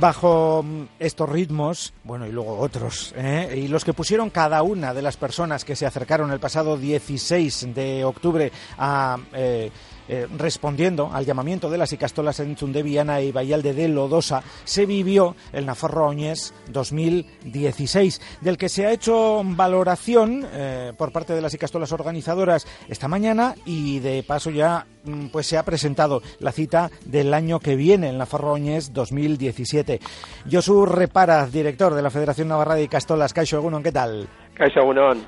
Bajo mm, estos ritmos, bueno, y luego otros, ¿eh? y los que pusieron cada una de las personas que se acercaron el pasado 16 de octubre a... Eh, eh, respondiendo al llamamiento de las Icastolas en Zundeviana y Vallalde de Lodosa, se vivió el Nafarro Oñez 2016, del que se ha hecho valoración eh, por parte de las Icastolas organizadoras esta mañana y de paso ya mm, pues se ha presentado la cita del año que viene, el Nafarro Oñez 2017. Josu Repara, director de la Federación Navarra de Icastolas. Caixo ¿qué tal?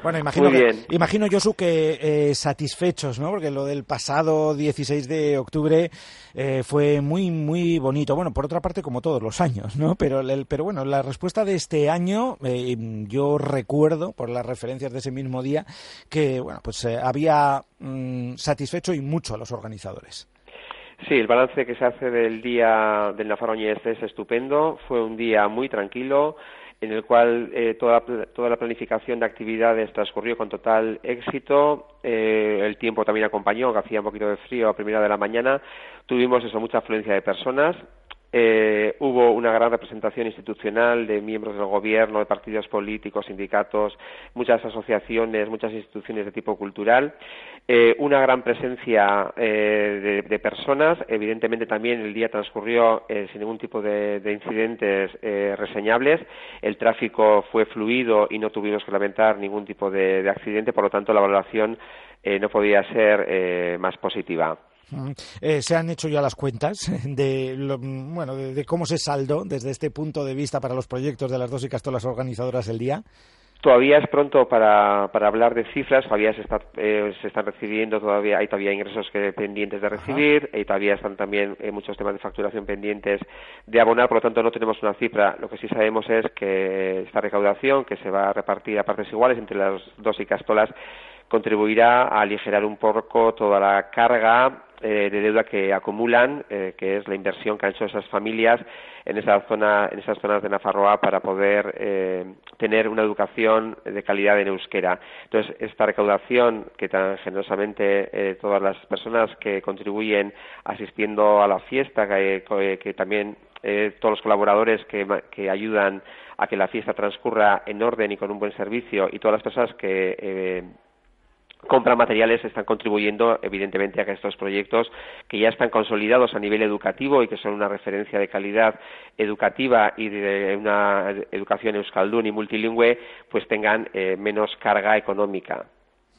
Bueno, imagino, Muy bien. imagino Josu, que eh, satisfechos, ¿no? Porque lo del pasado 16 de octubre eh, fue muy, muy bonito. Bueno, por otra parte, como todos los años, ¿no? Pero, el, pero bueno, la respuesta de este año, eh, yo recuerdo, por las referencias de ese mismo día, que, bueno, pues había mm, satisfecho y mucho a los organizadores. Sí, el balance que se hace del día del Nafaroñez es estupendo. Fue un día muy tranquilo en el cual eh, toda, toda, la planificación de actividades transcurrió con total éxito. Eh, el tiempo también acompañó, que hacía un poquito de frío a primera de la mañana. Tuvimos eso, mucha afluencia de personas. Eh, hubo una gran representación institucional de miembros del gobierno, de partidos políticos, sindicatos, muchas asociaciones, muchas instituciones de tipo cultural, eh, una gran presencia eh, de, personas. Evidentemente también el día transcurrió sin ningún tipo de, incidentes reseñables. El tráfico fue fluido y no tuvimos que lamentar ningún tipo de, de accidente. Por lo tanto, la valoración no podía ser más positiva. Eh, se han hecho ya las cuentas de, bueno, de, cómo se saldó desde este punto de vista para los proyectos de las dos y castolas organizadoras del día. Todavía es pronto para, para hablar de cifras, todavía se, está, eh, se están recibiendo, todavía hay todavía ingresos que, pendientes de recibir y todavía están también eh, muchos temas de facturación pendientes de abonar, por lo tanto no tenemos una cifra. Lo que sí sabemos es que esta recaudación, que se va a repartir a partes iguales entre las dos y castolas, contribuirá a aligerar un poco toda la carga eh, de deuda que acumulan, eh, que es la inversión que han hecho esas familias en esa zona, en esas zonas de Nafarroa para poder eh, tener una educación de calidad en euskera. Entonces, esta recaudación que tan generosamente todas las personas que contribuyen asistiendo a la fiesta, que, también todos los colaboradores que, que, ayudan a que la fiesta transcurra en orden y con un buen servicio y todas las personas que compra materiales están contribuyendo evidentemente a que estos proyectos que ya están consolidados a nivel educativo y que son una referencia de calidad educativa y de una educación euskaldun y multilingüe pues tengan eh, menos carga económica.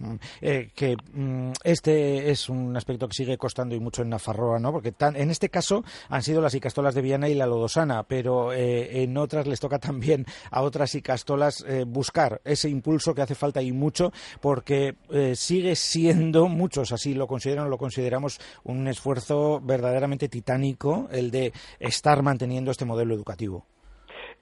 Mm, eh, que mm, este es un aspecto que sigue costando y mucho en Nafarroa, ¿no? Porque en este caso han sido las icastolas de Viana y la Lodosana, pero eh, en otras les toca también a otras icastolas eh, buscar ese impulso que hace falta y mucho, porque sigue siendo, muchos así lo consideran, lo consideramos un esfuerzo verdaderamente titánico el de estar manteniendo este modelo educativo.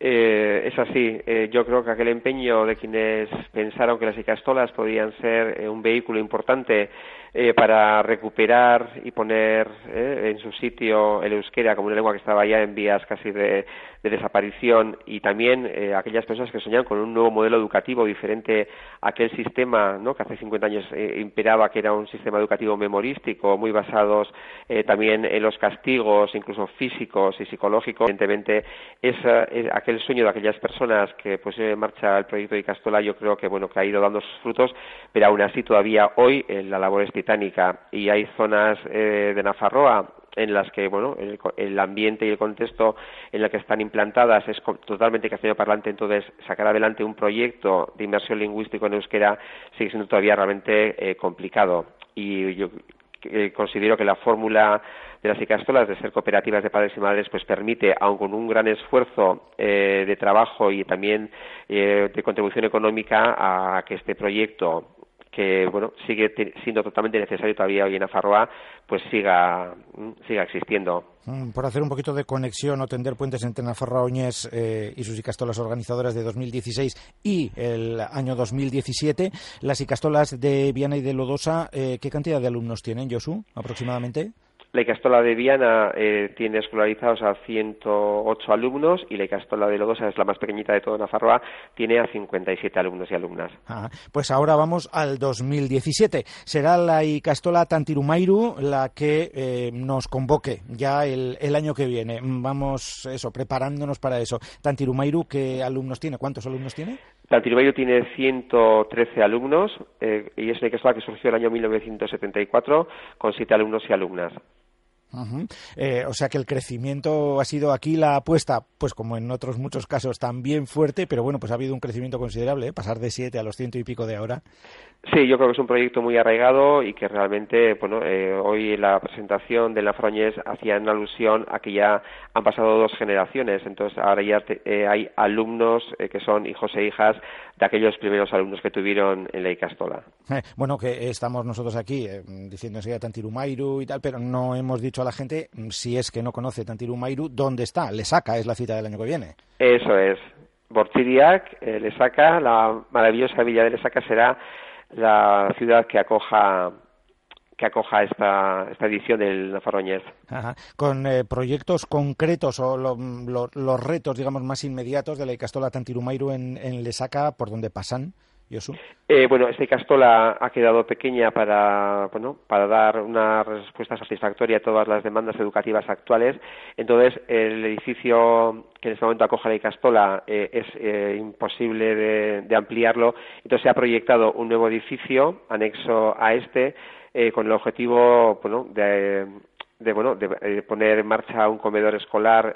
Eh, es así. Eh, yo creo que aquel empeño de quienes pensaron que las icastolas podían ser eh, un vehículo importante eh, para recuperar y poner en su sitio el euskera como una lengua que estaba ya en vías casi de, desaparición y también aquellas personas que soñan con un nuevo modelo educativo diferente a aquel sistema ¿no? que hace 50 años imperaba, que era un sistema educativo memorístico, muy basados también en los castigos, incluso físicos y psicológicos. Evidentemente, esa, aquel el sueño de aquellas personas que pues en marcha el proyecto de Castola yo creo que bueno que ha ido dando sus frutos pero aún así todavía hoy eh, la labor es titánica y hay zonas eh, de Nafarroa en las que bueno el, ambiente y el contexto en el que están implantadas es totalmente castellano parlante entonces sacar adelante un proyecto de inversión lingüística en euskera sigue siendo todavía realmente eh, complicado. Y yo considero que la fórmula de las icastolas de ser cooperativas de padres y madres pues permite, aun con un gran esfuerzo eh, de trabajo y también eh, de contribución económica, a que este proyecto que bueno sigue siendo totalmente necesario todavía hoy en Afarroa pues siga mm, siga existiendo mm, por hacer un poquito de conexión o tender puentes entre Nafarroa Oñez eh, y sus icastolas organizadoras de 2016 y el año 2017 las icastolas de Viana y de Lodosa ¿qué cantidad de alumnos tienen Josu aproximadamente? La Icastola de Viana eh, tiene escolarizados a 108 alumnos y la Icastola de Lodosa es la más pequeñita de toda Nafarroa, tiene a 57 alumnos y alumnas. Ah, pues ahora vamos al 2017. Será la Icastola Tantirumairu la que eh, nos convoque ya el, año que viene. Vamos, eso, preparándonos para eso. Tantirumairu, ¿qué alumnos tiene? ¿Cuántos alumnos tiene? Tantirumairu tiene 113 alumnos eh, y es una Icastola que surgió en el año 1974 con siete alumnos y alumnas. Eh, o sea que el crecimiento ha sido aquí la apuesta, pues como en otros muchos casos, también fuerte, pero bueno, pues ha habido un crecimiento considerable, ¿eh? pasar de siete a los ciento y pico de ahora. Sí, yo creo que es un proyecto muy arraigado y que realmente, bueno, eh, hoy la presentación de la Froñez hacía una alusión a que ya han pasado dos generaciones, entonces ahora ya hay alumnos que son hijos e hijas de aquellos primeros alumnos que tuvieron en la Icastola. bueno, que estamos nosotros aquí diciendo enseguida Tantirumairu y tal, pero no hemos dicho a la gente, mm, si es que no conoce Tantirumairu, ¿dónde está? Le saca, es la cita del año que viene. Eso es. Bortiriac, eh, Le saca, la maravillosa villa de Lesaca será la ciudad que acoja que acoja esta, esta edición del Nafarroñez. Con eh, proyectos concretos o los retos, digamos, más inmediatos de la Icastola Tantirumairu en, en Lesaca, ¿por dónde pasan? Eh, bueno, esta castola ha quedado pequeña para, bueno, para dar una respuesta satisfactoria a todas las demandas educativas actuales. Entonces, el edificio que en este momento acoge la Icastola eh, es eh, imposible de, ampliarlo. Entonces, se ha proyectado un nuevo edificio anexo a este con el objetivo bueno, de de bueno de, poner en marcha un comedor escolar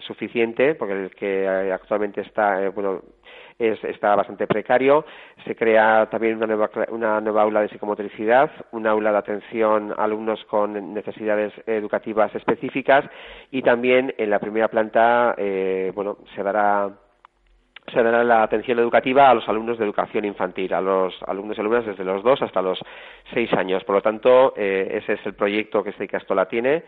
suficiente porque el que actualmente está bueno está bastante precario. Se crea también una nueva, una nueva aula de psicomotricidad, una aula de atención a alumnos con necesidades educativas específicas y también en la primera planta, eh, bueno, se dará se dará la atención educativa a los alumnos de educación infantil, a los alumnos y alumnas desde los dos hasta los seis años. Por lo tanto, eh, ese es el proyecto que este Castola tiene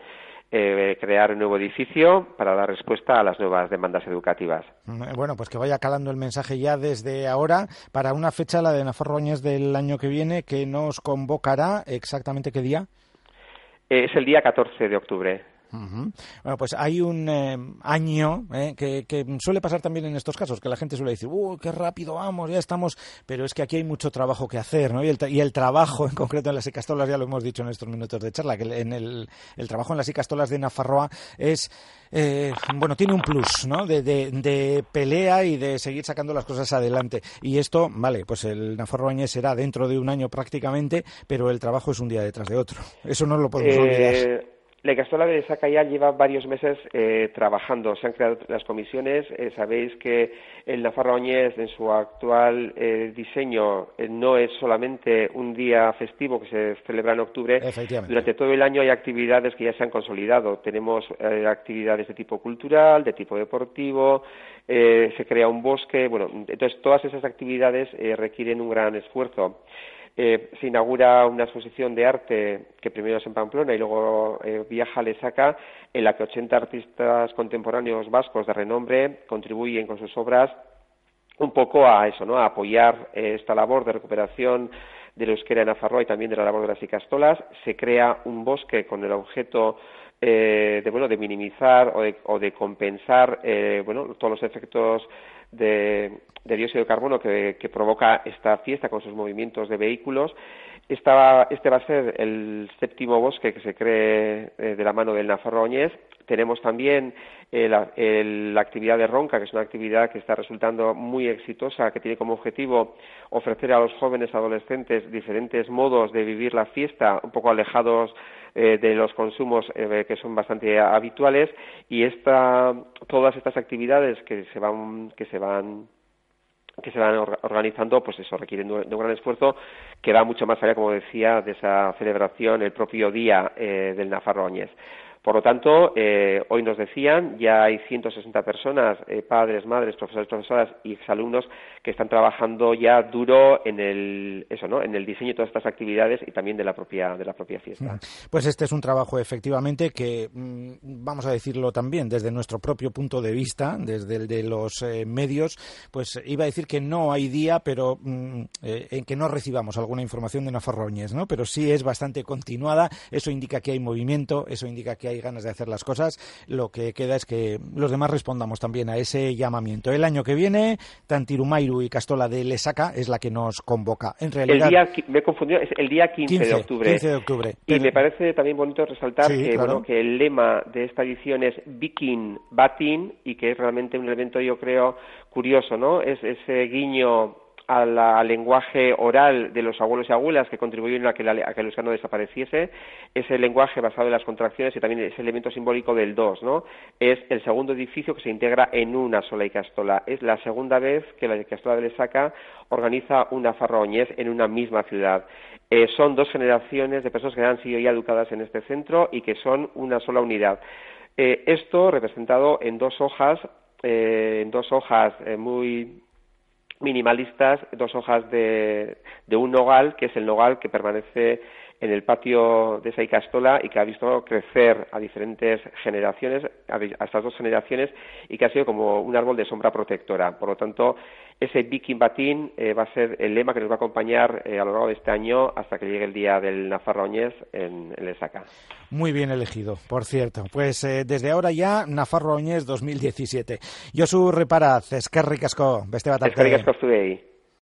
eh, crear un nuevo edificio para dar respuesta a las nuevas demandas educativas. Mm, bueno, pues que vaya calando el mensaje ya desde ahora para una fecha, la de Nafarroñez del año que viene, que nos convocará exactamente qué día. es el día 14 de octubre. Bueno, pues hay un eh, año eh, que, suele pasar también en estos casos, que la gente suele decir, ¡uh, qué rápido vamos! Ya estamos. Pero es que aquí hay mucho trabajo que hacer, ¿no? Y el, trabajo, en concreto en las Icastolas, ya lo hemos dicho en estos minutos de charla, que en el, trabajo en las Icastolas de Nafarroa es. Eh, bueno, tiene un plus, ¿no? De, pelea y de seguir sacando las cosas adelante. Y esto, vale, pues el Nafarroañez será dentro de un año prácticamente, pero el trabajo es un día detrás de otro. Eso no lo podemos olvidar. La Icastola de Sacaya lleva varios meses eh, trabajando. Se han creado las comisiones. Eh, sabéis que el Nafarro Oñez, en su actual eh, diseño, no es solamente un día festivo que se celebra en octubre. Durante todo el año hay actividades que ya se han consolidado. Tenemos actividades de tipo cultural, de tipo deportivo, se crea un bosque. Bueno, entonces todas esas actividades requieren un gran esfuerzo. Eh, se inaugura una exposición de arte que primero es en Pamplona y luego eh, viaja a Lesaca, en la que 80 artistas contemporáneos vascos de renombre contribuyen con sus obras un poco a eso, ¿no? a apoyar eh, esta labor de recuperación del euskera en Afarroa y también de la labor de las icastolas. Se crea un bosque con el objeto de bueno de minimizar o de, o de compensar bueno todos los efectos de, dióxido de carbono que, provoca esta fiesta con sus movimientos de vehículos. Este va a ser el séptimo bosque que se cree eh, de la mano del Nafarro Oñez. Tenemos también eh, la, actividad de Ronca, que es una actividad que está resultando muy exitosa, que tiene como objetivo ofrecer a los jóvenes adolescentes diferentes modos de vivir la fiesta, un poco alejados eh, de los consumos eh, que son bastante habituales y esta, todas estas actividades que se van que se van que se van organizando, pues eso requieren de un gran esfuerzo que va mucho más allá, como decía, de esa celebración el propio día del Nafarro Por lo tanto, eh, hoy nos decían, ya hay 160 personas, eh, padres, madres, profesores, profesoras y exalumnos que están trabajando ya duro en el, eso, ¿no? en el diseño de todas estas actividades y también de la propia, de la propia fiesta. Pues este es un trabajo efectivamente que, mm, vamos a decirlo también, desde nuestro propio punto de vista, desde el de los eh, medios, pues iba a decir que no hay día, pero mm, en que no recibamos alguna información de Nafarroñez, ¿no? Pero sí es bastante continuada, eso indica que hay movimiento, eso indica que hay ganas de hacer las cosas. Lo que queda es que los demás respondamos también a ese llamamiento. El año que viene, Tantirumairu y Castola de Lesaca es la que nos convoca. En realidad, el día, me he confundido, es el día 15, de octubre. 15 de octubre. Y me parece también bonito resaltar que, bueno, que el lema de esta edición es Viking Batin y que es realmente un elemento, yo creo, curioso, ¿no? Es ese guiño al lenguaje oral de los abuelos y abuelas que contribuyeron a que, a que el euskano desapareciese, ese lenguaje basado en las contracciones y también ese elemento simbólico del dos, ¿no? Es el segundo edificio que se integra en una sola Icastola. Es la segunda vez que la Icastola de Lesaca organiza una farroñez en una misma ciudad. Eh, son dos generaciones de personas que han sido ya educadas en este centro y que son una sola unidad. Eh, esto representado en dos hojas, eh, en dos hojas muy minimalistas, dos hojas de, de un nogal, que es el nogal que permanece en el patio de esa Icastola y que ha visto crecer a diferentes generaciones, a estas dos generaciones, y que ha sido como un árbol de sombra protectora. Por lo tanto, ese Viking Batín eh, va a ser el lema que nos va a acompañar eh, a lo largo de este año hasta que llegue el día del Nafarroñez en, en Lesaca. Muy bien elegido, por cierto. Pues eh, desde ahora ya Nafarroñez 2017. Josu Reparaz, eskerrik asko, beste bat. Eskerrik asko